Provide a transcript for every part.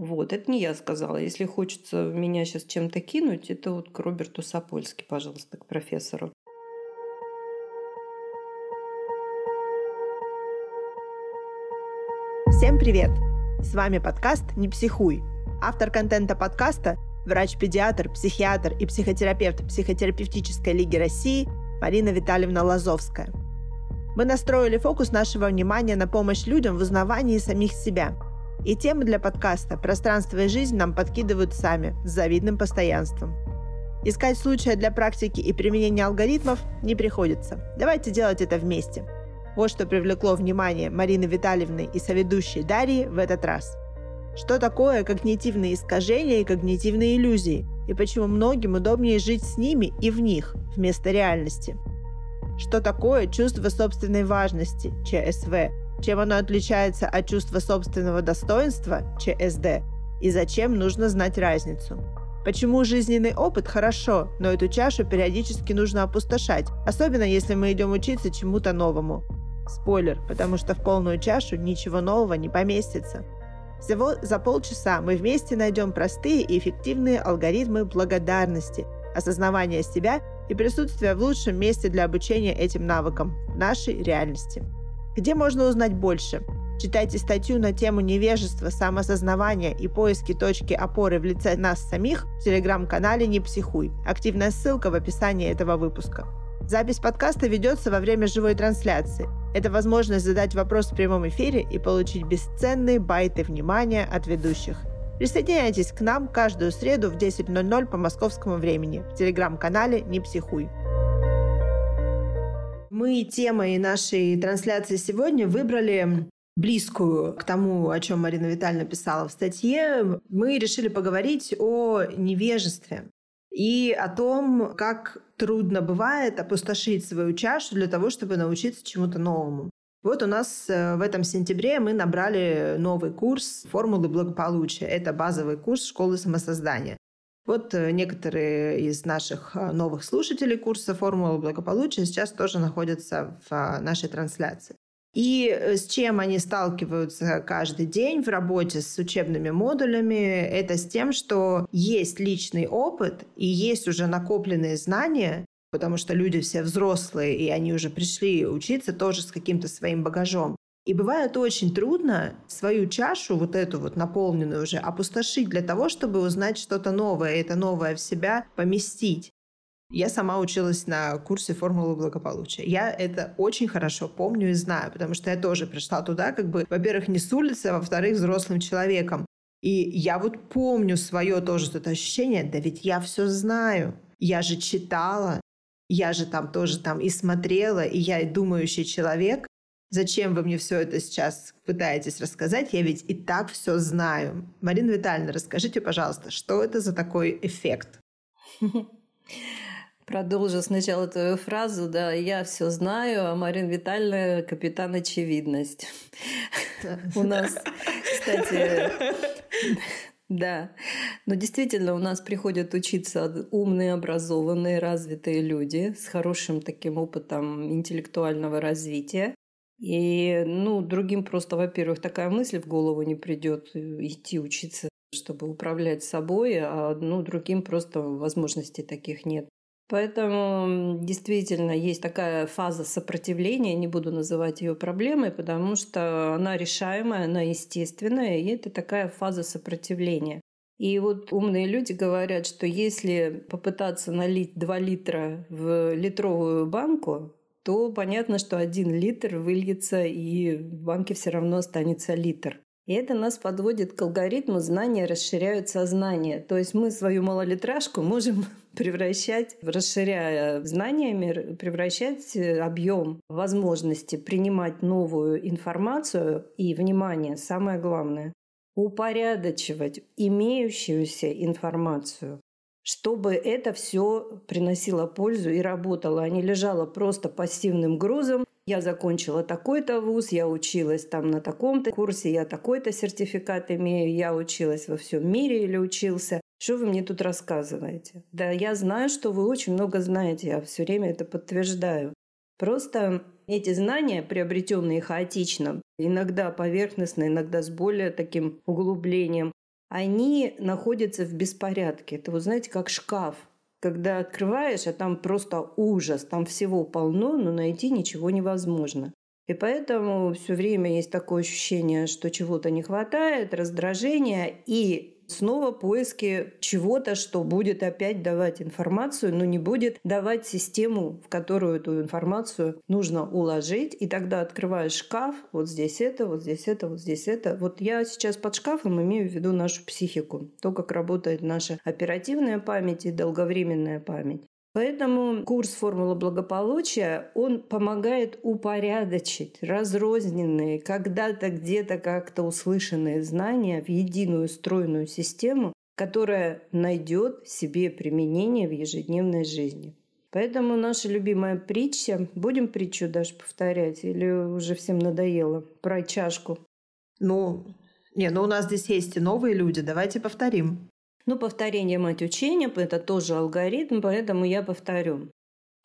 Вот, это не я сказала. Если хочется меня сейчас чем-то кинуть, это вот к Роберту Сапольски, пожалуйста, к профессору. Всем привет! С вами подкаст «Не психуй». Автор контента подкаста – врач-педиатр, психиатр и психотерапевт Психотерапевтической лиги России Марина Витальевна Лазовская. Мы настроили фокус нашего внимания на помощь людям в узнавании самих себя. И темы для подкаста «Пространство и жизнь» нам подкидывают сами, с завидным постоянством. Искать случая для практики и применения алгоритмов не приходится. Давайте делать это вместе – вот что привлекло внимание Марины Витальевны и соведущей Дарьи в этот раз. Что такое когнитивные искажения и когнитивные иллюзии, и почему многим удобнее жить с ними и в них, вместо реальности. Что такое чувство собственной важности, ЧСВ, чем оно отличается от чувства собственного достоинства, ЧСД, и зачем нужно знать разницу. Почему жизненный опыт хорошо, но эту чашу периодически нужно опустошать, особенно если мы идем учиться чему-то новому. Спойлер, потому что в полную чашу ничего нового не поместится. Всего за полчаса мы вместе найдем простые и эффективные алгоритмы благодарности, осознавания себя и присутствия в лучшем месте для обучения этим навыкам нашей реальности. Где можно узнать больше? Читайте статью на тему невежества, самосознавания и поиски точки опоры в лице нас самих в телеграм-канале «Не психуй». Активная ссылка в описании этого выпуска. Запись подкаста ведется во время живой трансляции. Это возможность задать вопрос в прямом эфире и получить бесценные байты внимания от ведущих. Присоединяйтесь к нам каждую среду в 10.00 по московскому времени в телеграм-канале «Не психуй». Мы темой нашей трансляции сегодня выбрали близкую к тому, о чем Марина Витальевна писала в статье. Мы решили поговорить о невежестве и о том, как трудно бывает опустошить свою чашу для того, чтобы научиться чему-то новому. Вот у нас э, в этом сентябре мы набрали новый курс «Формулы благополучия». Это базовый курс школы самосоздания. Вот э, некоторые из наших э, новых слушателей курса «Формулы благополучия» сейчас тоже находятся в нашей трансляции. И э, с чем они сталкиваются каждый день в работе с учебными модулями, это с тем, что есть личный опыт и есть уже накопленные знания, потому что люди все взрослые, и они уже пришли учиться тоже с каким-то своим багажом. И бывает очень трудно свою чашу, вот эту вот наполненную уже, опустошить для того, чтобы узнать что-то новое, и это новое в себя поместить. Я сама училась на курсе формулы благополучия. Я это очень хорошо помню и знаю, потому что я тоже пришла туда, как бы, во-первых, не с улицы, а во-вторых, взрослым человеком. И я вот помню свое тоже это ощущение, да ведь я все знаю, я же читала, я же там тоже там и смотрела, и я и думающий человек. Зачем вы мне все это сейчас пытаетесь рассказать? Я ведь и так все знаю. Марина Витальевна, расскажите, пожалуйста, что это за такой эффект? Продолжу сначала твою фразу, да, я все знаю, а Марина Витальевна капитан очевидность. У нас, кстати, да. Но действительно, у нас приходят учиться умные, образованные, развитые люди с хорошим таким опытом интеллектуального развития. И, ну, другим просто, во-первых, такая мысль в голову не придет э, идти учиться, чтобы управлять собой, а ну, другим просто возможностей таких нет. Поэтому действительно есть такая фаза сопротивления, не буду называть ее проблемой, потому что она решаемая, она естественная, и это такая фаза сопротивления. И вот умные люди говорят, что если попытаться налить 2 литра в литровую банку, то понятно, что один литр выльется, и в банке все равно останется литр. И это нас подводит к алгоритму знания расширяют сознание. То есть мы свою малолитражку можем превращать, расширяя знаниями, превращать э, объем возможности принимать новую информацию и, внимание, самое главное, упорядочивать имеющуюся информацию чтобы это все приносило пользу и работало, а не лежало просто пассивным грузом. Я закончила такой-то вуз, я училась там на таком-то курсе, я такой-то сертификат имею, я училась во всем мире или учился. Что вы мне тут рассказываете? Да, я знаю, что вы очень много знаете, я все время это подтверждаю. Просто эти знания, приобретенные хаотично, иногда поверхностно, иногда с более таким углублением, они находятся в беспорядке. Это, вот знаете, как шкаф. Когда открываешь, а там просто ужас, там всего полно, но найти ничего невозможно. И поэтому все время есть такое ощущение, что чего-то не хватает, раздражение и снова поиски чего-то, что будет опять давать информацию, но не будет давать систему, в которую эту информацию нужно уложить. И тогда открываешь шкаф, вот здесь это, вот здесь это, вот здесь это. Вот я сейчас под шкафом имею в виду нашу психику, то, как работает наша оперативная память и долговременная память. Поэтому курс «Формула благополучия», он помогает упорядочить разрозненные, когда-то где-то как-то услышанные знания в единую стройную систему, которая найдет себе применение в ежедневной жизни. Поэтому наша любимая притча, будем притчу даже повторять, или уже всем надоело, про чашку? Ну, не, ну у нас здесь есть и новые люди, давайте повторим. Ну, повторение мать учения, это тоже алгоритм, поэтому я повторю.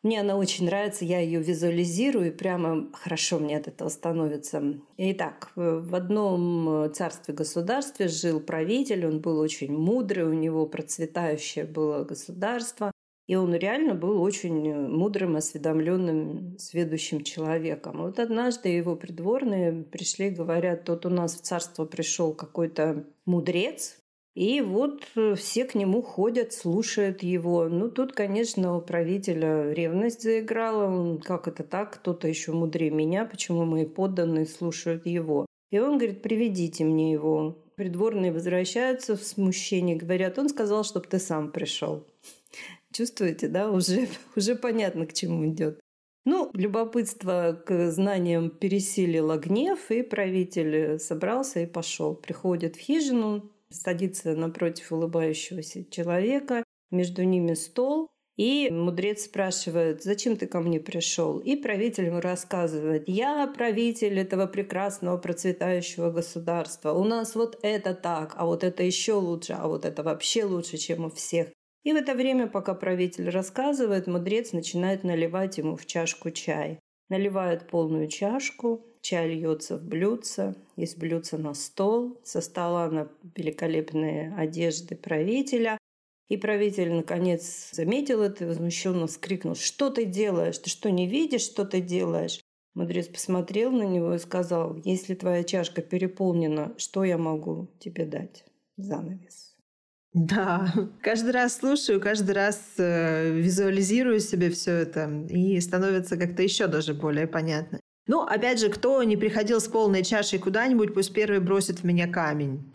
Мне она очень нравится, я ее визуализирую, и прямо хорошо мне от этого становится. Итак, в одном царстве-государстве жил правитель, он был очень мудрый, у него процветающее было государство, и он реально был очень мудрым, осведомленным, сведущим человеком. Вот однажды его придворные пришли, говорят, тут у нас в царство пришел какой-то мудрец, и вот э, все к нему ходят, слушают его. Ну, тут, конечно, у правителя ревность заиграла. Как это так? Кто-то еще мудрее меня. Почему мои подданные слушают его? И он говорит, приведите мне его. Придворные возвращаются в смущении, говорят, он сказал, чтобы ты сам пришел. Чувствуете, да? Уже, уже понятно, к чему идет. Ну, любопытство к знаниям пересилило гнев, и правитель собрался и пошел. Приходит в хижину, садится напротив улыбающегося человека, между ними стол, и мудрец спрашивает, зачем ты ко мне пришел? И правитель ему рассказывает, я правитель этого прекрасного процветающего государства. У нас вот это так, а вот это еще лучше, а вот это вообще лучше, чем у всех. И в это время, пока правитель рассказывает, мудрец начинает наливать ему в чашку чай. Наливает полную чашку, чай льется в блюдце, из блюдца на стол, со стола на великолепные одежды правителя. И правитель, наконец, заметил это и возмущенно вскрикнул, «Что ты делаешь? Ты что, не видишь, что ты делаешь?» Мудрец посмотрел на него и сказал, «Если твоя чашка переполнена, что я могу тебе дать?» Занавес. Да, каждый раз слушаю, каждый раз э, визуализирую себе все это, и становится как-то еще даже более понятно. Ну, опять же, кто не приходил с полной чашей куда-нибудь, пусть первый бросит в меня камень.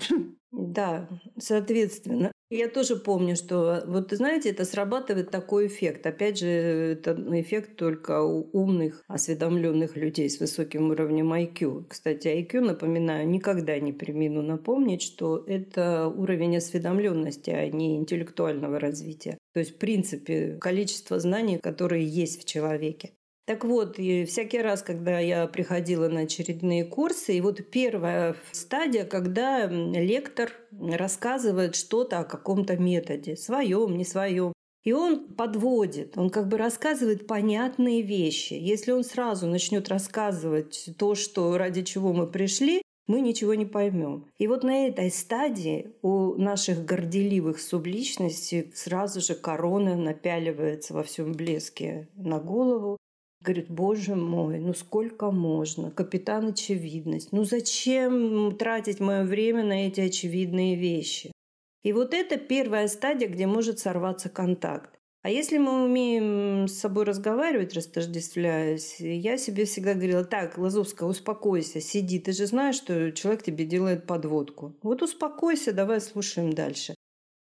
Да, соответственно. Я тоже помню, что, вот знаете, это срабатывает такой эффект. Опять же, это эффект только у умных, осведомленных людей с высоким уровнем IQ. Кстати, IQ, напоминаю, никогда не примену напомнить, что это уровень осведомленности, а не интеллектуального развития. То есть, в принципе, количество знаний, которые есть в человеке. Так вот, и всякий раз, когда я приходила на очередные курсы, и вот первая стадия, когда лектор рассказывает что-то о каком-то методе, своем, не своем, и он подводит, он как бы рассказывает понятные вещи. Если он сразу начнет рассказывать то, что ради чего мы пришли, мы ничего не поймем. И вот на этой стадии у наших горделивых субличностей сразу же корона напяливается во всем блеске на голову, Говорит, боже мой, ну сколько можно? Капитан очевидность. Ну зачем тратить мое время на эти очевидные вещи? И вот это первая стадия, где может сорваться контакт. А если мы умеем с собой разговаривать, растождествляясь, я себе всегда говорила, так, Лазовская, успокойся, сиди, ты же знаешь, что человек тебе делает подводку. Вот успокойся, давай слушаем дальше.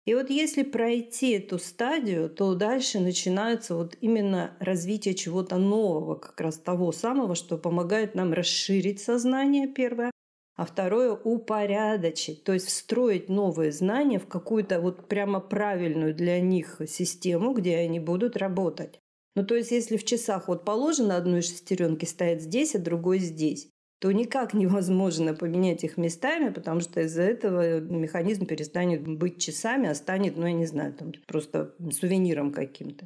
И вот если пройти эту стадию, то дальше начинается вот именно развитие чего-то нового, как раз того самого, что помогает нам расширить сознание, первое, а второе — упорядочить, то есть встроить новые знания в какую-то вот прямо правильную для них систему, где они будут работать. Ну, то есть, если в часах вот положено одной шестеренки стоять здесь, а другой здесь, то никак невозможно поменять их местами, потому что из-за этого механизм перестанет быть часами, а станет, ну, я не знаю, там, просто сувениром каким-то.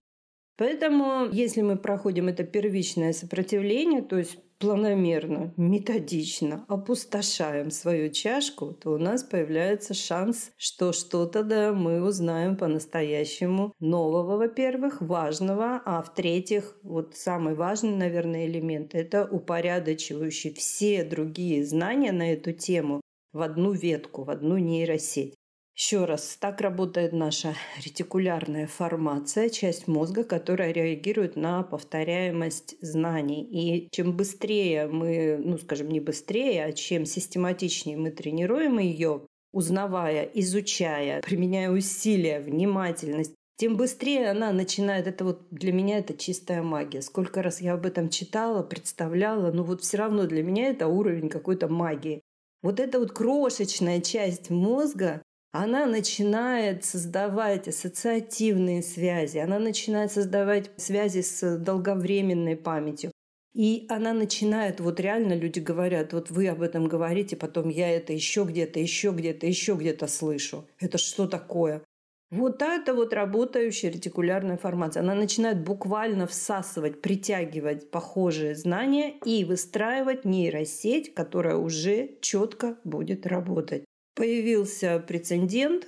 Поэтому, если мы проходим это первичное сопротивление, то есть планомерно, методично опустошаем свою чашку, то у нас появляется шанс, что что-то да мы узнаем по-настоящему нового, во-первых, важного, а в-третьих, вот самый важный, наверное, элемент – это упорядочивающий все другие знания на эту тему в одну ветку, в одну нейросеть. Еще раз, так работает наша ретикулярная формация, часть мозга, которая реагирует на повторяемость знаний. И чем быстрее мы, ну скажем, не быстрее, а чем систематичнее мы тренируем ее, узнавая, изучая, применяя усилия, внимательность, тем быстрее она начинает, это вот для меня это чистая магия. Сколько раз я об этом читала, представляла, но вот все равно для меня это уровень какой-то магии. Вот эта вот крошечная часть мозга, она начинает создавать ассоциативные связи, она начинает создавать связи с долговременной памятью. И она начинает, вот реально люди говорят, вот вы об этом говорите, потом я это еще где-то, еще где-то, еще где-то слышу. Это что такое? Вот это вот работающая ретикулярная формация. Она начинает буквально всасывать, притягивать похожие знания и выстраивать нейросеть, которая уже четко будет работать появился прецедент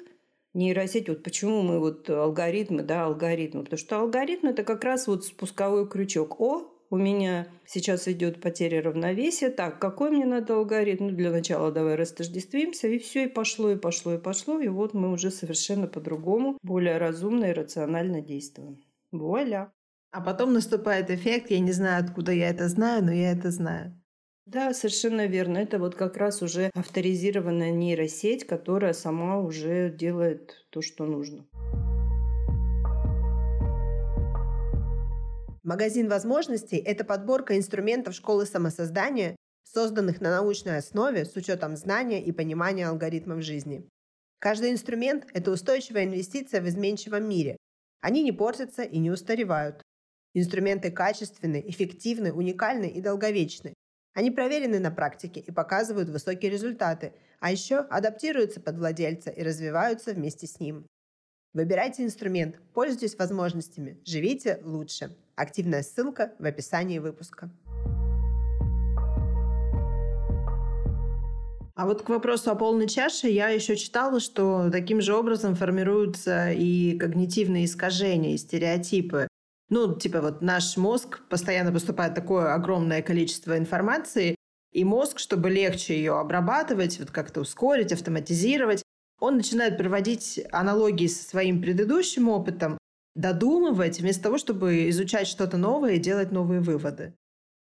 нейросеть. Вот почему мы вот алгоритмы, да, алгоритмы. Потому что алгоритм – это как раз вот спусковой крючок. О, у меня сейчас идет потеря равновесия. Так, какой мне надо алгоритм? Ну, для начала давай растождествимся. И все, и пошло, и пошло, и пошло. И вот мы уже совершенно по-другому, более разумно и рационально действуем. Вуаля. А потом наступает эффект, я не знаю, откуда я это знаю, но я это знаю. Да, совершенно верно. Это вот как раз уже авторизированная нейросеть, которая сама уже делает то, что нужно. Магазин возможностей – это подборка инструментов школы самосоздания, созданных на научной основе с учетом знания и понимания алгоритмов жизни. Каждый инструмент – это устойчивая инвестиция в изменчивом мире. Они не портятся и не устаревают. Инструменты качественны, эффективны, уникальны и долговечны. Они проверены на практике и показывают высокие результаты, а еще адаптируются под владельца и развиваются вместе с ним. Выбирайте инструмент, пользуйтесь возможностями, живите лучше. Активная ссылка в описании выпуска. А вот к вопросу о полной чаше я еще читала, что таким же образом формируются и когнитивные искажения, и стереотипы. Ну, типа вот наш мозг постоянно поступает такое огромное количество информации, и мозг, чтобы легче ее обрабатывать, вот как-то ускорить, автоматизировать, он начинает проводить аналогии со своим предыдущим опытом, додумывать, вместо того, чтобы изучать что-то новое и делать новые выводы.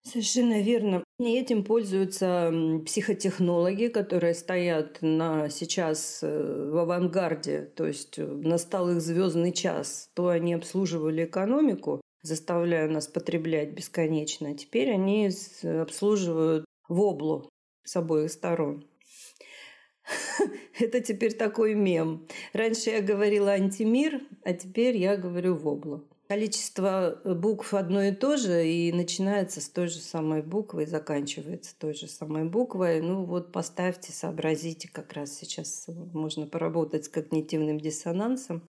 Совершенно верно. И этим пользуются психотехнологи, которые стоят на, сейчас э, в авангарде, то есть э, настал их звездный час. То они обслуживали экономику, заставляя нас потреблять бесконечно. Теперь они обслуживают воблу с обоих сторон. Это теперь такой мем. Раньше я говорила антимир, а теперь я говорю воблу. Количество э, букв одно и то же, и начинается с той же самой буквы и заканчивается той же самой буквой. Ну вот поставьте, сообразите, как раз сейчас можно поработать с когнитивным диссонансом.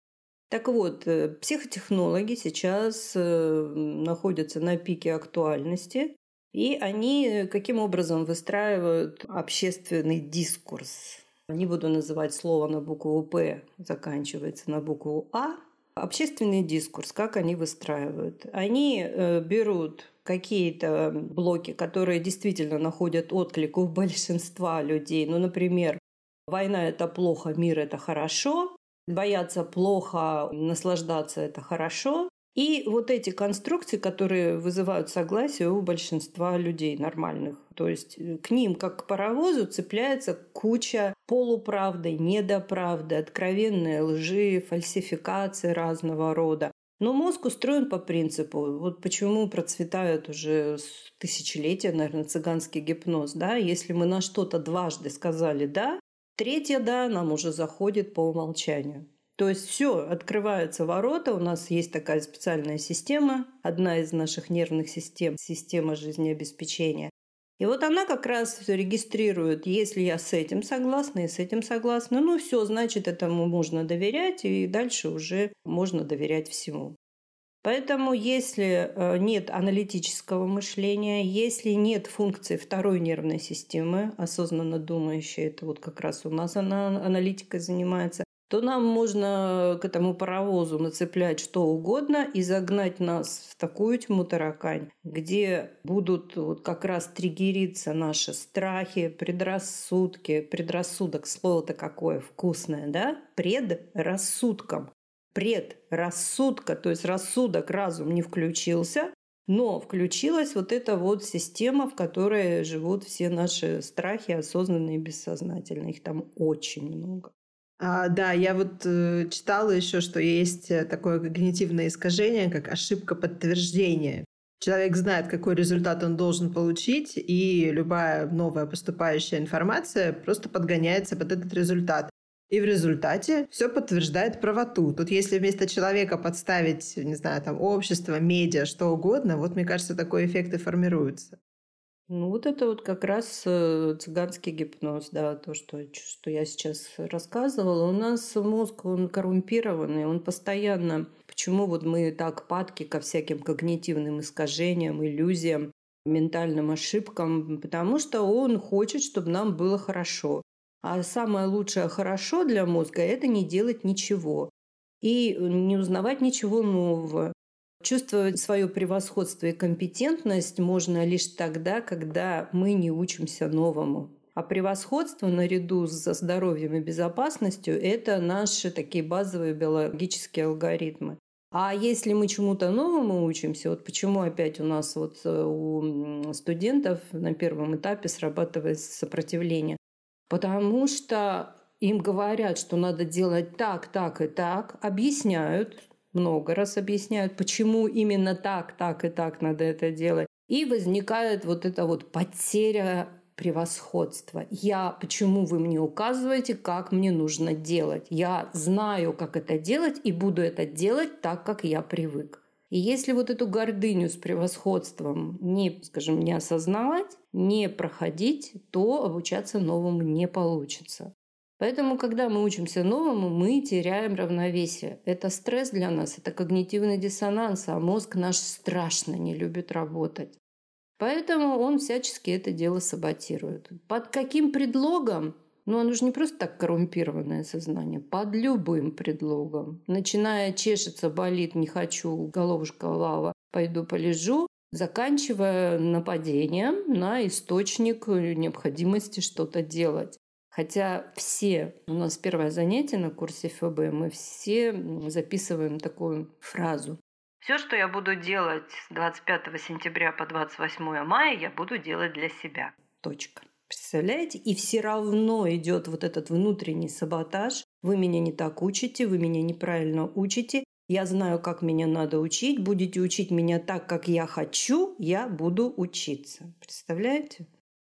Так вот, э, психотехнологи сейчас э, находятся на пике актуальности, и они каким образом выстраивают общественный дискурс. Не буду называть слово на букву «П», заканчивается на букву «А», Общественный дискурс, как они выстраивают? Они э, берут какие-то блоки, которые действительно находят отклик у большинства людей. Ну, например, война – это плохо, мир – это хорошо, бояться плохо, наслаждаться – это хорошо. И вот эти конструкции, которые вызывают согласие у большинства людей нормальных. То есть э, к ним, как к паровозу, цепляется куча полуправды, недоправды, откровенные лжи, фальсификации разного рода. Но мозг устроен по принципу, вот почему процветает уже тысячелетия, наверное, цыганский гипноз, да, если мы на что-то дважды сказали «да», третье «да» нам уже заходит по умолчанию. То есть все, открываются ворота, у нас есть такая специальная система, одна из наших нервных систем, система жизнеобеспечения. И вот она как раз регистрирует, если я с этим согласна и с этим согласна, ну все, значит, этому можно доверять, и дальше уже можно доверять всему. Поэтому если э, нет аналитического мышления, если нет функции второй нервной системы, осознанно думающей, это вот как раз у нас она аналитикой занимается, то нам можно к этому паровозу нацеплять что угодно и загнать нас в такую тьму таракань, где будут вот как раз триггериться наши страхи, предрассудки. Предрассудок, слово-то какое вкусное, да? Предрассудком предрассудка, то есть рассудок, разум не включился, но включилась вот эта вот система, в которой живут все наши страхи, осознанные и бессознательные. Их там очень много. А, да, я вот э, читала еще, что есть э, такое когнитивное искажение, как ошибка подтверждения. Человек знает, какой результат он должен получить, и любая новая поступающая информация просто подгоняется под этот результат. И в результате все подтверждает правоту. Тут если вместо человека подставить, не знаю, там общество, медиа, что угодно, вот мне кажется, такой эффект и формируется. Ну, вот это вот как раз э, цыганский гипноз, да, то, что, что я сейчас рассказывала. У нас мозг, он коррумпированный, он постоянно... Почему вот мы так падки ко всяким когнитивным искажениям, иллюзиям, ментальным ошибкам? Потому что он хочет, чтобы нам было хорошо. А самое лучшее хорошо для мозга – это не делать ничего и не узнавать ничего нового. Чувствовать свое превосходство и компетентность можно лишь тогда, когда мы не учимся новому. А превосходство наряду со здоровьем и безопасностью – это наши такие базовые биологические алгоритмы. А если мы чему-то новому учимся, вот почему опять у нас вот э, у студентов на первом этапе срабатывает сопротивление? потому что им говорят, что надо делать так, так и так, объясняют, много раз объясняют, почему именно так, так и так надо это делать. И возникает вот эта вот потеря превосходства. Я, почему вы мне указываете, как мне нужно делать? Я знаю, как это делать, и буду это делать так, как я привык. И если вот эту гордыню с превосходством не, скажем, не осознавать, не проходить, то обучаться новому не получится. Поэтому, когда мы учимся новому, мы теряем равновесие. Это стресс для нас, это когнитивный диссонанс, а мозг наш страшно не любит работать. Поэтому он всячески это дело саботирует. Под каким предлогом? Ну, оно же не просто так коррумпированное сознание. Под любым предлогом. Начиная чешется, болит, не хочу, головушка лава, пойду полежу, заканчивая нападением на источник необходимости что-то делать. Хотя все, у нас первое занятие на курсе ФБ, мы все записываем такую фразу. Все, что я буду делать с 25 сентября по 28 мая, я буду делать для себя. Точка. Представляете? И все равно идет вот этот внутренний саботаж. Вы меня не так учите, вы меня неправильно учите. Я знаю, как меня надо учить. Будете учить меня так, как я хочу, я буду учиться. Представляете?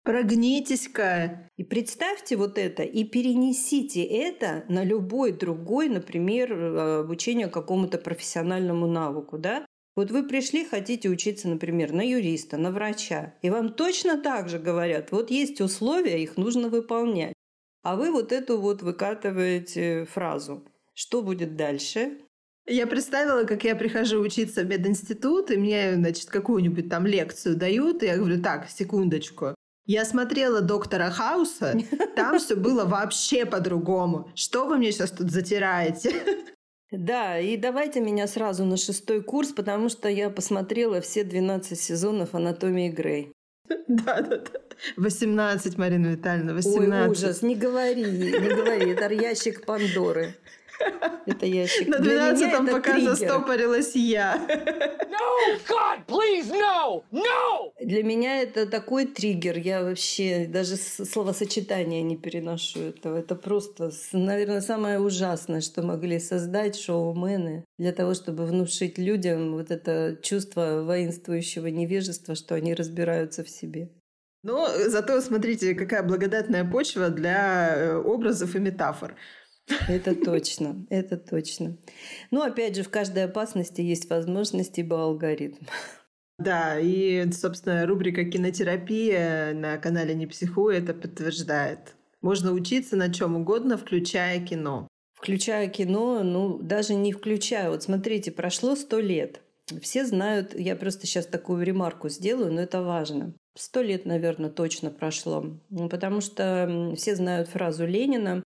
Прогнитесь-ка. И представьте вот это, и перенесите это на любой другой, например, э, обучение какому-то профессиональному навыку, да? Вот вы пришли, хотите учиться, например, на юриста, на врача, и вам точно так же говорят, вот есть условия, их нужно выполнять. А вы вот эту вот выкатываете фразу. Что будет дальше? Я представила, как я прихожу учиться в мединститут, и мне, значит, какую-нибудь там лекцию дают, и я говорю, так, секундочку, я смотрела доктора Хауса, там все было вообще по-другому. Что вы мне сейчас тут затираете? Да, и давайте меня сразу на шестой курс, потому что я посмотрела все 12 сезонов «Анатомии Грей». Да, да, да. 18, Марина Витальевна, 18. Ой, ужас, не говори, не говори, это ящик Пандоры. Это ящик. На 12 пока триггер. застопорилась я. No, God, please, no! No! Для меня это такой триггер. Я вообще даже словосочетания не переношу этого. Это просто, наверное, самое ужасное, что могли создать шоумены для того, чтобы внушить людям вот это чувство воинствующего невежества, что они разбираются в себе. Но зато смотрите, какая благодатная почва для э, образов и метафор. Это точно, это точно. Но опять же, в каждой опасности есть возможность, ибо алгоритм. Да, и, собственно, рубрика «Кинотерапия» на канале «Не психуй» это подтверждает. Можно учиться на чем угодно, включая кино. Включая кино, ну, даже не включая. Вот смотрите, прошло сто лет. Все знают, я просто сейчас такую ремарку сделаю, но это важно. Сто лет, наверное, точно прошло, потому что все знают фразу Ленина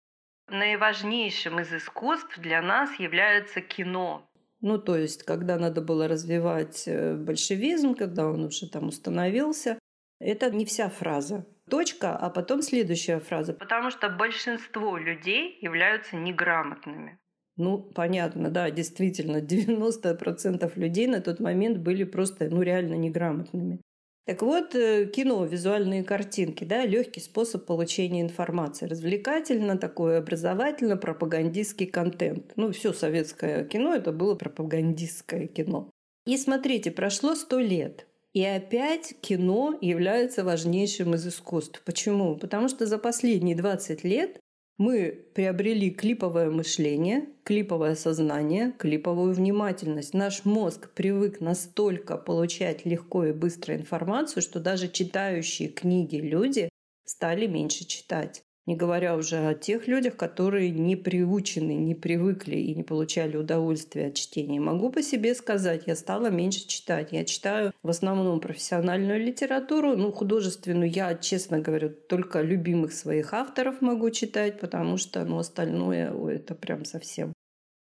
«Наиважнейшим из искусств для нас является кино». Ну, то есть, когда надо было развивать э, большевизм, когда он уже там установился, это не вся фраза. Точка, а потом следующая фраза. Потому что большинство людей являются неграмотными. Ну, понятно, да, действительно, 90% людей на тот момент были просто, ну, реально неграмотными. Так вот, э, кино, визуальные картинки, да, легкий способ получения информации. Развлекательно, такой образовательно, пропагандистский контент. Ну, все советское кино это было пропагандистское кино. И смотрите, прошло сто лет. И опять кино является важнейшим из искусств. Почему? Потому что за последние 20 лет мы приобрели клиповое мышление, клиповое сознание, клиповую внимательность. Наш мозг привык настолько получать легко и быстро информацию, что даже читающие книги люди стали меньше читать. Не говоря уже о тех людях, которые не приучены, не привыкли и не получали удовольствия от чтения. Могу по себе сказать, я стала меньше читать. Я читаю в основном профессиональную литературу, ну, художественную. Я, честно говорю, только любимых своих авторов могу читать, потому что, ну, остальное, ой, это прям совсем.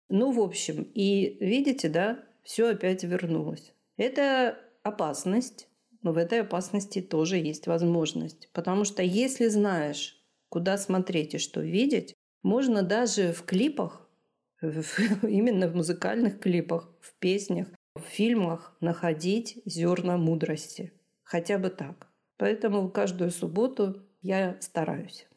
Ну, в общем, и видите, да, все опять вернулось. Это опасность, но в этой опасности тоже есть возможность. Потому что если знаешь, куда смотреть и что видеть, можно даже в клипах, именно в музыкальных клипах, в песнях, в фильмах находить зерна мудрости. Хотя бы так. Поэтому каждую субботу я стараюсь.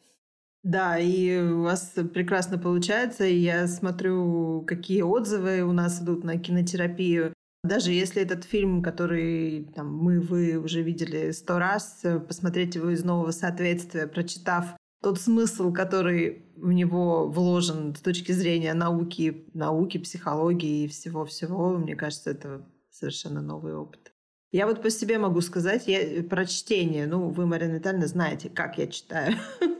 Да, и у вас прекрасно получается. И я смотрю, какие отзывы у нас идут на кинотерапию. Даже если этот фильм, который там, мы, вы уже видели сто раз, посмотреть его из нового соответствия, прочитав тот смысл, который в него вложен с точки зрения науки, науки, психологии и всего-всего, мне кажется, это совершенно новый опыт. Я вот по себе могу сказать, я про чтение, ну, вы, Марина Витальевна, знаете, как я читаю.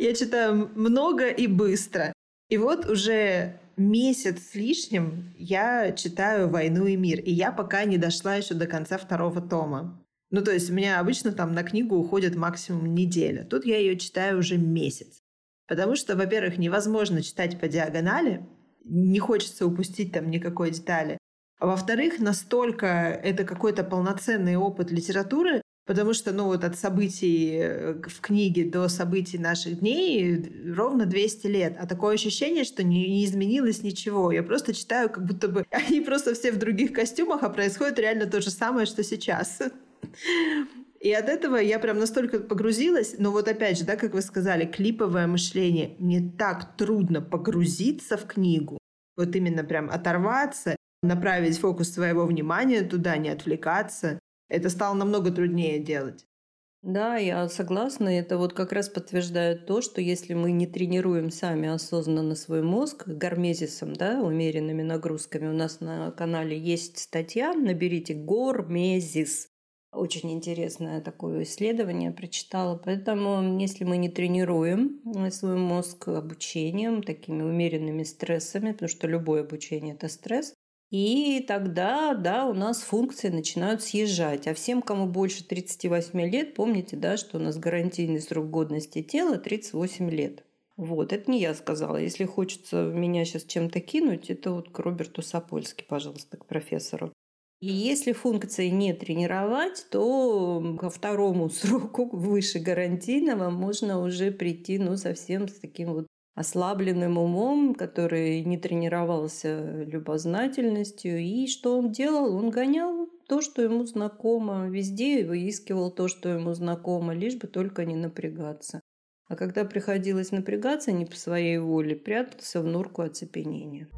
Я читаю много и быстро. И вот уже месяц с лишним я читаю «Войну и мир», и я пока не дошла еще до конца второго тома. Ну, то есть у меня обычно там на книгу уходит максимум неделя. Тут я ее читаю уже месяц. Потому что, во-первых, невозможно читать по диагонали, не хочется упустить там никакой детали. А во-вторых, настолько это какой-то полноценный опыт литературы, потому что, ну, вот от событий э, в книге до событий наших дней ровно 200 лет. А такое ощущение, что не, не изменилось ничего. Я просто читаю, как будто бы они просто все в других костюмах, а происходит реально то же самое, что сейчас. И от этого я прям настолько погрузилась. Но вот опять же, да, как вы сказали, клиповое мышление. Мне так трудно погрузиться в книгу. Вот именно прям оторваться, направить фокус своего внимания туда, не отвлекаться. Это стало намного труднее делать. Да, я согласна. Это вот как раз подтверждает то, что если мы не тренируем сами осознанно свой мозг гармезисом, да, умеренными нагрузками, у нас на канале есть статья, наберите гормезис, очень интересное такое исследование прочитала. Поэтому, если мы не тренируем свой мозг обучением, такими умеренными стрессами, потому что любое обучение – это стресс, и тогда, да, у нас функции начинают съезжать. А всем, кому больше 38 лет, помните, да, что у нас гарантийный срок годности тела 38 лет. Вот, это не я сказала. Если хочется меня сейчас чем-то кинуть, это вот к Роберту Сапольски, пожалуйста, к профессору. И если функции не тренировать, то ко второму сроку выше гарантийного можно уже прийти ну, совсем с таким вот ослабленным умом, который не тренировался любознательностью. И что он делал? Он гонял то, что ему знакомо, везде выискивал то, что ему знакомо, лишь бы только не напрягаться. А когда приходилось напрягаться не по своей воле, прятался в норку оцепенения.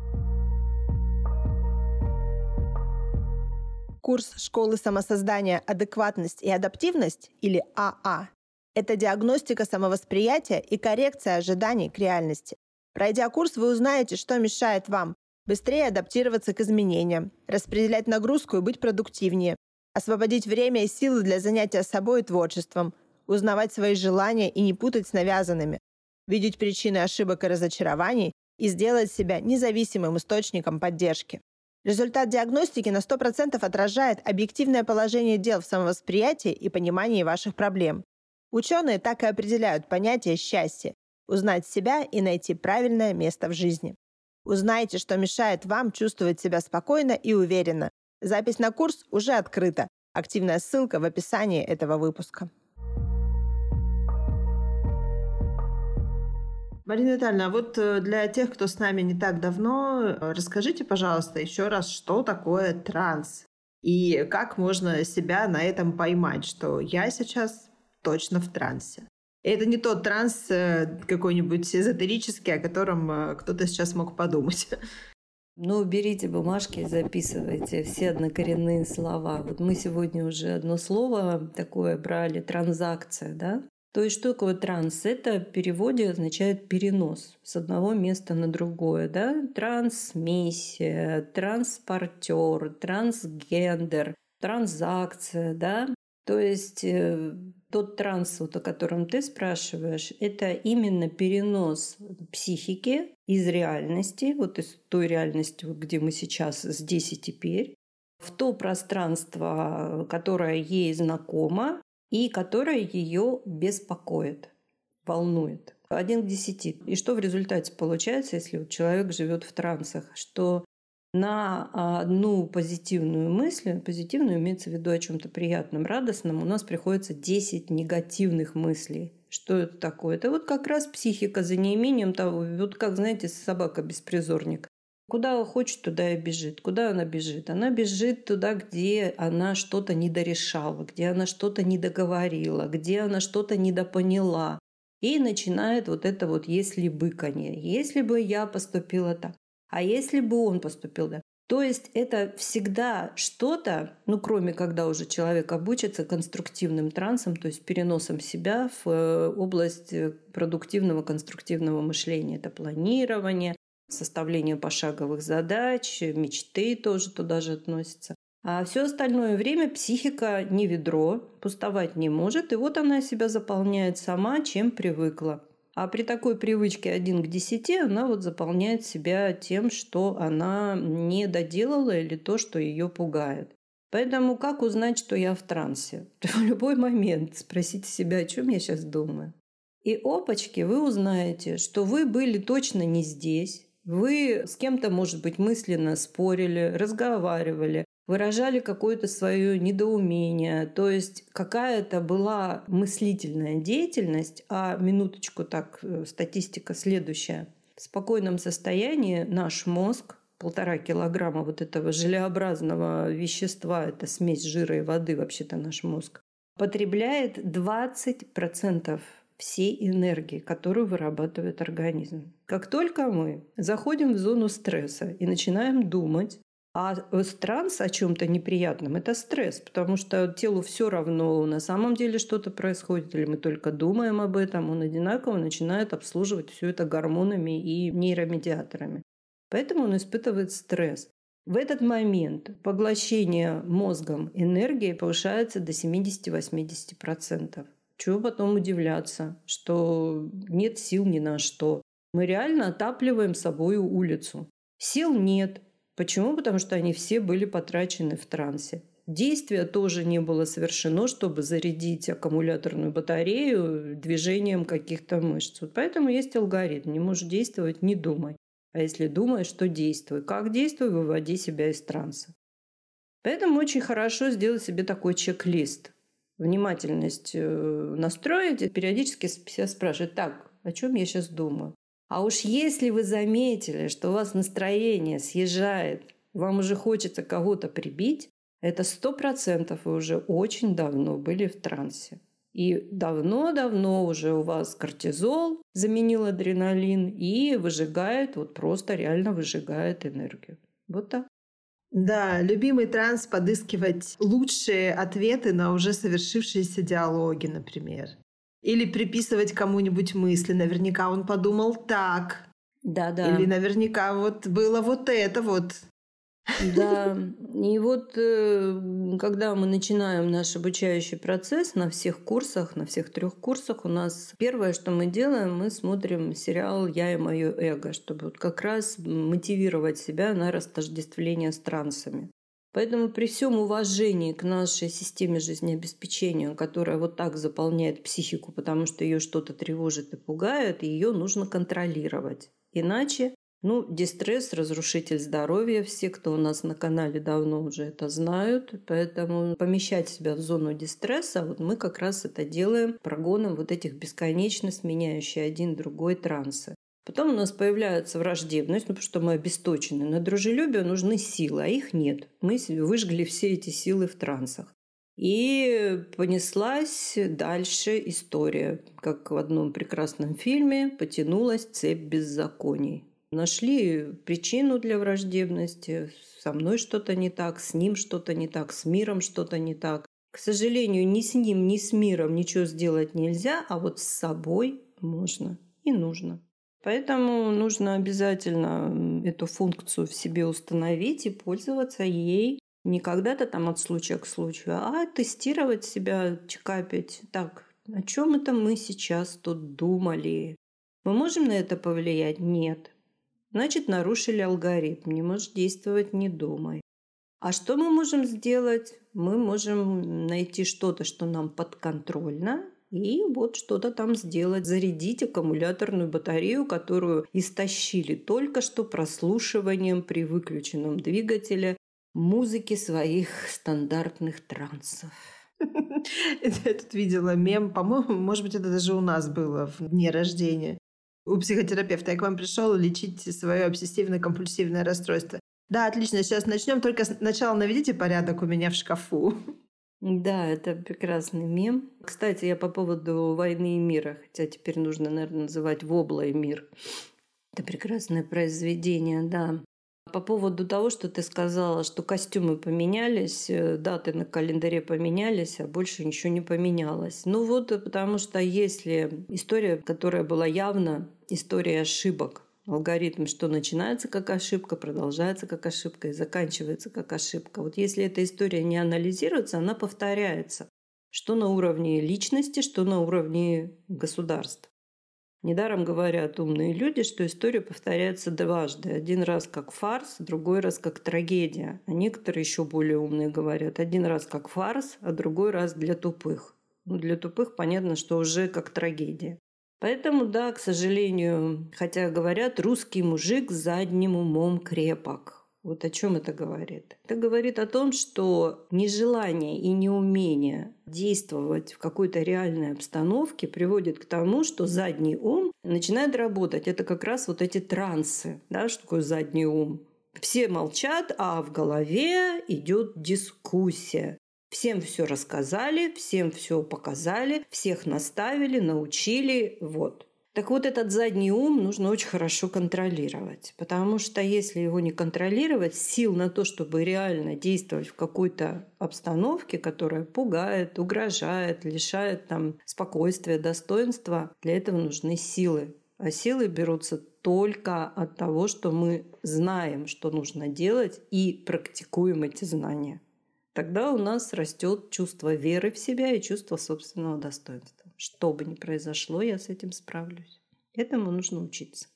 Курс школы самосоздания «Адекватность и адаптивность» или АА а – это диагностика самовосприятия и коррекция ожиданий к реальности. Пройдя курс, вы узнаете, что мешает вам быстрее адаптироваться к изменениям, распределять нагрузку и быть продуктивнее, освободить время и силы для занятия собой и творчеством, узнавать свои желания и не путать с навязанными, видеть причины ошибок и разочарований и сделать себя независимым источником поддержки. Результат диагностики на 100% отражает объективное положение дел в самовосприятии и понимании ваших проблем. Ученые так и определяют понятие счастья – узнать себя и найти правильное место в жизни. Узнайте, что мешает вам чувствовать себя спокойно и уверенно. Запись на курс уже открыта. Активная ссылка в описании этого выпуска. Марина Витальевна, а вот э, для тех, кто с нами не так давно, э, расскажите, пожалуйста, еще раз, что такое транс и как можно себя на этом поймать, что я сейчас точно в трансе. Это не тот транс э, какой-нибудь эзотерический, о котором кто-то сейчас мог подумать. Ну, берите бумажки и записывайте все однокоренные слова. Вот мы сегодня уже одно слово такое брали, транзакция, да? То есть что такое транс? Это в переводе означает перенос с одного места на другое. Да? Трансмиссия, транспортер, трансгендер, транзакция. Да? То есть э, тот транс, вот, о котором ты спрашиваешь, это именно перенос психики из реальности, вот из той реальности, где мы сейчас здесь и теперь, в то пространство, которое ей знакомо, и которая ее беспокоит, волнует. Один к десяти. И что в результате получается, если человек живет в трансах? Что на одну позитивную мысль, позитивную имеется в виду о чем-то приятном, радостном, у нас приходится 10 негативных мыслей. Что это такое? Это вот как раз психика за неимением того, вот как, знаете, собака-беспризорник. Куда хочет, туда и бежит. Куда она бежит? Она бежит туда, где она что-то недорешала, где она что-то недоговорила, где она что-то недопоняла. И начинает вот это вот «если бы», конечно. Если бы я поступила так. А если бы он поступил так? То есть это всегда что-то, ну кроме когда уже человек обучится конструктивным трансом, то есть переносом себя в э, область э, продуктивного конструктивного мышления. Это планирование, составлению пошаговых задач, мечты тоже туда же относятся. А все остальное время психика не ведро, пустовать не может, и вот она себя заполняет сама, чем привыкла. А при такой привычке 1 к 10 она вот заполняет себя тем, что она не доделала или то, что ее пугает. Поэтому как узнать, что я в трансе? В любой момент спросите себя, о чем я сейчас думаю. И опачки, вы узнаете, что вы были точно не здесь, вы с кем-то, может быть, мысленно спорили, разговаривали, выражали какое-то свое недоумение, то есть какая-то была мыслительная деятельность, а минуточку так, э, статистика следующая. В спокойном состоянии наш мозг полтора килограмма вот этого желеобразного вещества, это смесь жира и воды вообще-то наш мозг, потребляет 20% всей энергии, которую вырабатывает организм. Как только мы заходим в зону стресса и начинаем думать, а транс о чем-то неприятном – это стресс, потому что телу все равно, на самом деле что-то происходит, или мы только думаем об этом, он одинаково начинает обслуживать все это гормонами и нейромедиаторами. Поэтому он испытывает стресс. В этот момент поглощение мозгом энергии повышается до 70-80%. Чего потом удивляться, что нет сил ни на что. Мы реально отапливаем собою улицу. Сил нет. Почему? Потому что они все были потрачены в трансе. Действия тоже не было совершено, чтобы зарядить аккумуляторную батарею движением каких-то мышц. Вот поэтому есть алгоритм. Не можешь действовать – не думай. А если думаешь, то действуй. Как действуй, выводи себя из транса. Поэтому очень хорошо сделать себе такой чек-лист внимательность э, настроить, и периодически себя спрашивать, так, о чем я сейчас думаю? А уж если вы заметили, что у вас настроение съезжает, вам уже хочется кого-то прибить, это сто процентов вы уже очень давно были в трансе. И давно-давно уже у вас кортизол заменил адреналин и выжигает, вот просто реально выжигает энергию. Вот так. Да, любимый транс подыскивать лучшие ответы на уже совершившиеся диалоги, например. Или приписывать кому-нибудь мысли. Наверняка он подумал так. Да, да. Или наверняка вот было вот это вот. Да, и вот э, когда мы начинаем наш обучающий процесс на всех курсах, на всех трех курсах, у нас первое, что мы делаем, мы смотрим сериал «Я и мое эго», чтобы вот как раз мотивировать себя на растождествление с трансами. Поэтому при всем уважении к нашей системе жизнеобеспечения, которая вот так заполняет психику, потому что ее что-то тревожит и пугает, ее нужно контролировать. Иначе ну, дистресс, разрушитель здоровья. Все, кто у нас на канале давно уже это знают. Поэтому помещать себя в зону дистресса, вот мы как раз это делаем прогоном вот этих бесконечно сменяющих один другой трансы. Потом у нас появляется враждебность, ну, потому что мы обесточены. На дружелюбие нужны силы, а их нет. Мы выжгли все эти силы в трансах. И понеслась дальше история. Как в одном прекрасном фильме потянулась цепь беззаконий. Нашли причину для враждебности. Со мной что-то не так, с ним что-то не так, с миром что-то не так. К сожалению, ни с ним, ни с миром ничего сделать нельзя, а вот с собой можно и нужно. Поэтому нужно обязательно эту функцию в себе установить и пользоваться ей не когда-то там от случая к случаю, а тестировать себя, чекапить. Так, о чем это мы сейчас тут думали? Мы можем на это повлиять? Нет. Значит, нарушили алгоритм. Не можешь действовать, не думай. А что мы можем сделать? Мы можем найти что-то, что нам подконтрольно, и вот что-то там сделать, зарядить аккумуляторную батарею, которую истощили только что прослушиванием при выключенном двигателе музыки своих стандартных трансов. Я тут видела мем, по-моему, может быть, это даже у нас было в дне рождения у психотерапевта. Я к вам пришел лечить свое обсессивно-компульсивное расстройство. Да, отлично, сейчас начнем. Только сначала наведите порядок у меня в шкафу. Да, это прекрасный мем. Кстати, я по поводу «Войны и мира», хотя теперь нужно, наверное, называть «Вобла и мир». Это прекрасное произведение, да. По поводу того, что ты сказала, что костюмы поменялись, э, даты на календаре поменялись, а больше ничего не поменялось. Ну вот, э, потому что если история, которая была явно история ошибок, алгоритм, что начинается как ошибка, продолжается как ошибка и заканчивается как ошибка. Вот если эта история не анализируется, она повторяется. Что на уровне личности, что на уровне государства. Недаром говорят умные люди, что история повторяется дважды. Один раз как фарс, другой раз как трагедия. А некоторые еще более умные говорят, один раз как фарс, а другой раз для тупых. Ну, для тупых понятно, что уже как трагедия. Поэтому, да, к сожалению, хотя говорят, русский мужик задним умом крепок. Вот о чем это говорит? Это говорит о том, что нежелание и неумение действовать в какой-то реальной обстановке приводит к тому, что задний ум начинает работать. Это как раз вот эти трансы. Да, что такое задний ум? Все молчат, а в голове идет дискуссия. Всем все рассказали, всем все показали, всех наставили, научили. Вот. Так вот, этот задний ум нужно очень хорошо контролировать, потому что если его не контролировать, сил на то, чтобы реально действовать в какой-то обстановке, которая пугает, угрожает, лишает там спокойствия, достоинства, для этого нужны силы. А силы берутся только от того, что мы знаем, что нужно делать и практикуем эти знания. Тогда у нас растет чувство веры в себя и чувство собственного достоинства. Что бы ни произошло, я с этим справлюсь. Этому нужно учиться.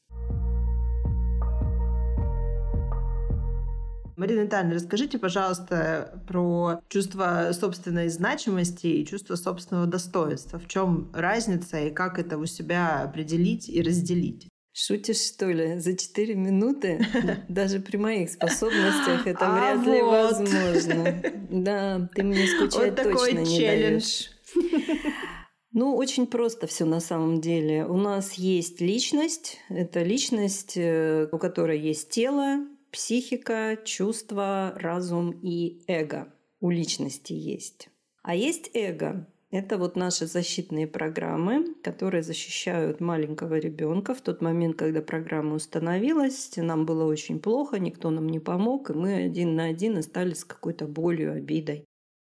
Марина Витальевна, расскажите, пожалуйста, про чувство собственной значимости и чувство собственного достоинства. В чем разница и как это у себя определить и разделить? Шутишь, что ли? За четыре минуты? Даже при моих способностях это а вряд ли возможно. Да, ты мне скучать точно не даешь. Ну, очень просто все на самом деле. У нас есть личность. Это личность, э, у которой есть тело, психика, чувства, разум и эго. У личности есть. А есть эго. Это вот наши защитные программы, которые защищают маленького ребенка в тот момент, когда программа установилась. Нам было очень плохо, никто нам не помог, и мы один на один остались с какой-то болью, обидой.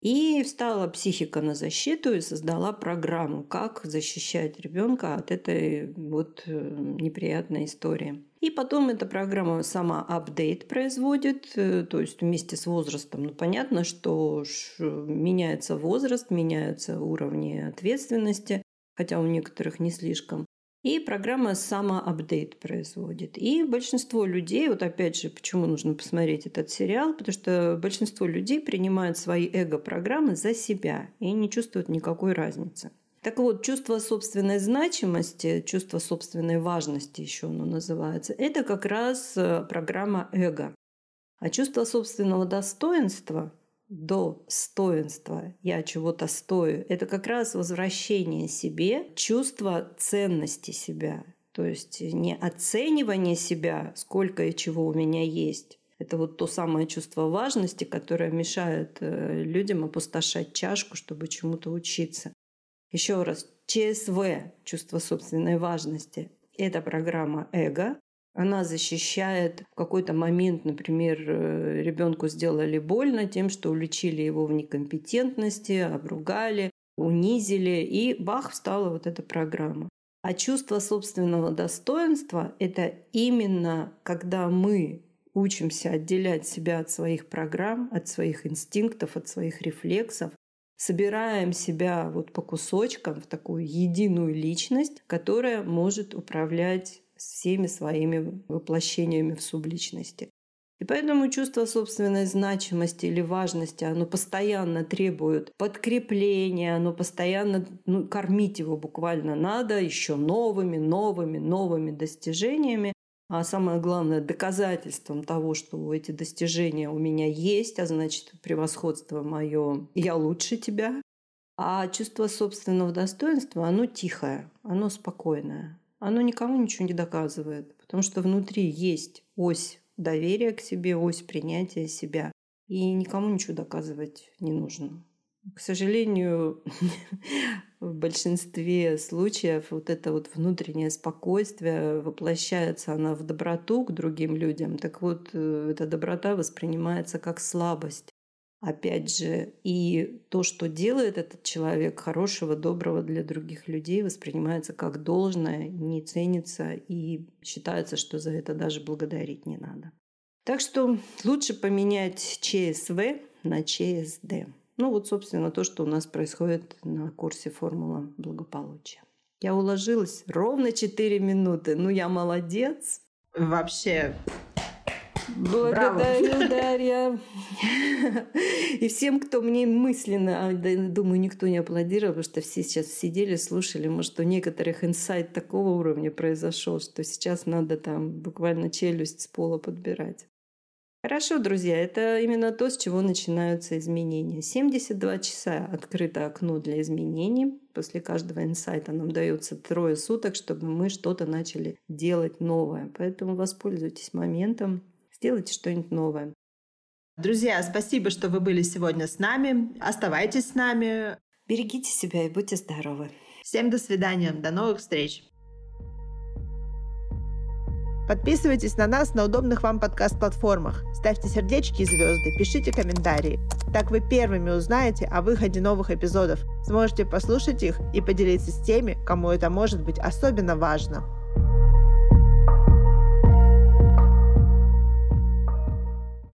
И встала психика на защиту и создала программу, как защищать ребенка от этой вот э, неприятной истории. И потом эта программа сама апдейт производит, э, то есть вместе с возрастом. Ну, понятно, что меняется возраст, меняются уровни ответственности, хотя у некоторых не слишком. И программа самоапдейт производит. И большинство людей, вот опять же, почему нужно посмотреть этот сериал, потому что большинство людей принимают свои эго-программы за себя и не чувствуют никакой разницы. Так вот, чувство собственной значимости, чувство собственной важности еще оно называется, это как раз э, программа эго. А чувство собственного достоинства достоинства, я чего-то стою, это как раз возвращение себе чувства ценности себя. То есть не оценивание себя, сколько и чего у меня есть. Это вот то самое чувство важности, которое мешает э, людям опустошать чашку, чтобы чему-то учиться. Еще раз, ЧСВ, чувство собственной важности, это программа эго, она защищает в какой-то момент, например, э, ребенку сделали больно тем, что уличили его в некомпетентности, обругали, унизили, и бах, встала вот эта программа. А чувство собственного достоинства — это именно когда мы учимся отделять себя от своих программ, от своих инстинктов, от своих рефлексов, собираем себя вот по кусочкам в такую единую личность, которая может управлять всеми своими воплощениями в субличности. И поэтому чувство собственной значимости или важности, оно постоянно требует подкрепления, оно постоянно, ну, кормить его буквально надо еще новыми, новыми, новыми достижениями. А самое главное, доказательством того, что эти достижения у меня есть, а значит, превосходство мое, я лучше тебя. А чувство собственного достоинства, оно тихое, оно спокойное оно никому ничего не доказывает, потому что внутри есть ось доверия к себе, ось принятия себя. И никому ничего доказывать не нужно. К сожалению, в большинстве случаев вот это вот внутреннее спокойствие воплощается она в доброту к другим людям. Так вот, э, эта доброта воспринимается как слабость опять же, и то, что делает этот человек хорошего, доброго для других людей, воспринимается как должное, не ценится и считается, что за это даже благодарить не надо. Так что лучше поменять ЧСВ на ЧСД. Ну вот, собственно, то, что у нас происходит на курсе «Формула благополучия». Я уложилась ровно 4 минуты. Ну, я молодец. Вообще, Благодарю. Дарья. И всем, кто мне мысленно, а, думаю, никто не аплодировал, потому что все сейчас сидели, слушали. Может, у некоторых инсайт такого уровня произошел, что сейчас надо там буквально челюсть с пола подбирать. Хорошо, друзья, это именно то, с чего начинаются изменения. 72 часа открыто окно для изменений. После каждого инсайта нам дается трое суток, чтобы мы что-то начали делать новое. Поэтому воспользуйтесь моментом, сделайте что-нибудь новое. Друзья, спасибо, что вы были сегодня с нами. Оставайтесь с нами. Берегите себя и будьте здоровы. Всем до свидания. До новых встреч. Подписывайтесь на нас на удобных вам подкаст-платформах. Ставьте сердечки и звезды, пишите комментарии. Так вы первыми узнаете о выходе новых эпизодов, сможете послушать их и поделиться с теми, кому это может быть особенно важно.